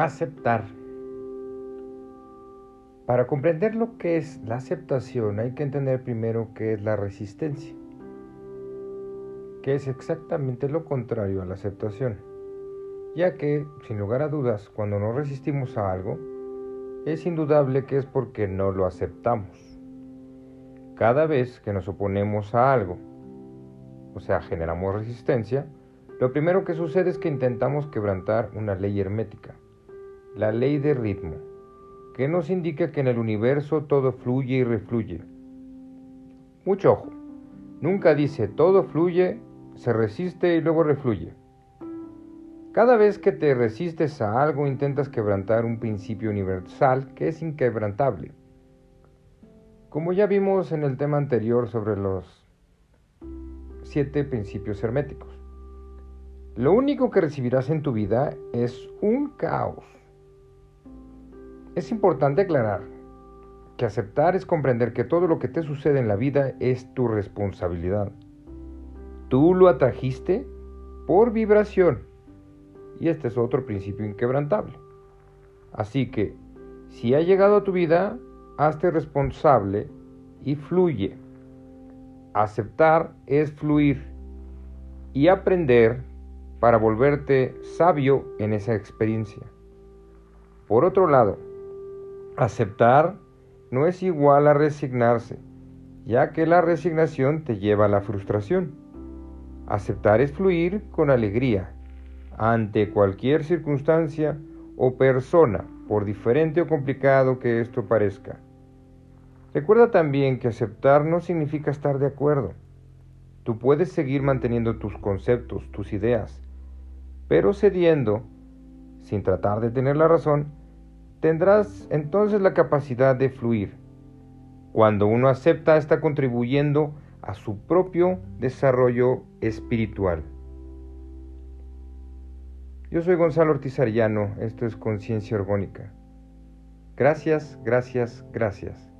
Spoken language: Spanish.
Aceptar. Para comprender lo que es la aceptación hay que entender primero qué es la resistencia, que es exactamente lo contrario a la aceptación, ya que, sin lugar a dudas, cuando no resistimos a algo, es indudable que es porque no lo aceptamos. Cada vez que nos oponemos a algo, o sea, generamos resistencia, lo primero que sucede es que intentamos quebrantar una ley hermética, la ley de ritmo que nos indica que en el universo todo fluye y refluye. Mucho ojo, nunca dice todo fluye, se resiste y luego refluye. Cada vez que te resistes a algo intentas quebrantar un principio universal que es inquebrantable. Como ya vimos en el tema anterior sobre los siete principios herméticos. Lo único que recibirás en tu vida es un caos es importante aclarar que aceptar es comprender que todo lo que te sucede en la vida es tu responsabilidad. Tú lo atrajiste por vibración y este es otro principio inquebrantable. Así que, si ha llegado a tu vida, hazte responsable y fluye. Aceptar es fluir y aprender para volverte sabio en esa experiencia. Por otro lado, Aceptar no es igual a resignarse, ya que la resignación te lleva a la frustración. Aceptar es fluir con alegría ante cualquier circunstancia o persona, por diferente o complicado que esto parezca. Recuerda también que aceptar no significa estar de acuerdo. Tú puedes seguir manteniendo tus conceptos, tus ideas, pero cediendo, sin tratar de tener la razón, tendrás entonces la capacidad de fluir. Cuando uno acepta está contribuyendo a su propio desarrollo espiritual. Yo soy Gonzalo Ortiz Arellano, esto es Conciencia Orgónica. Gracias, gracias, gracias.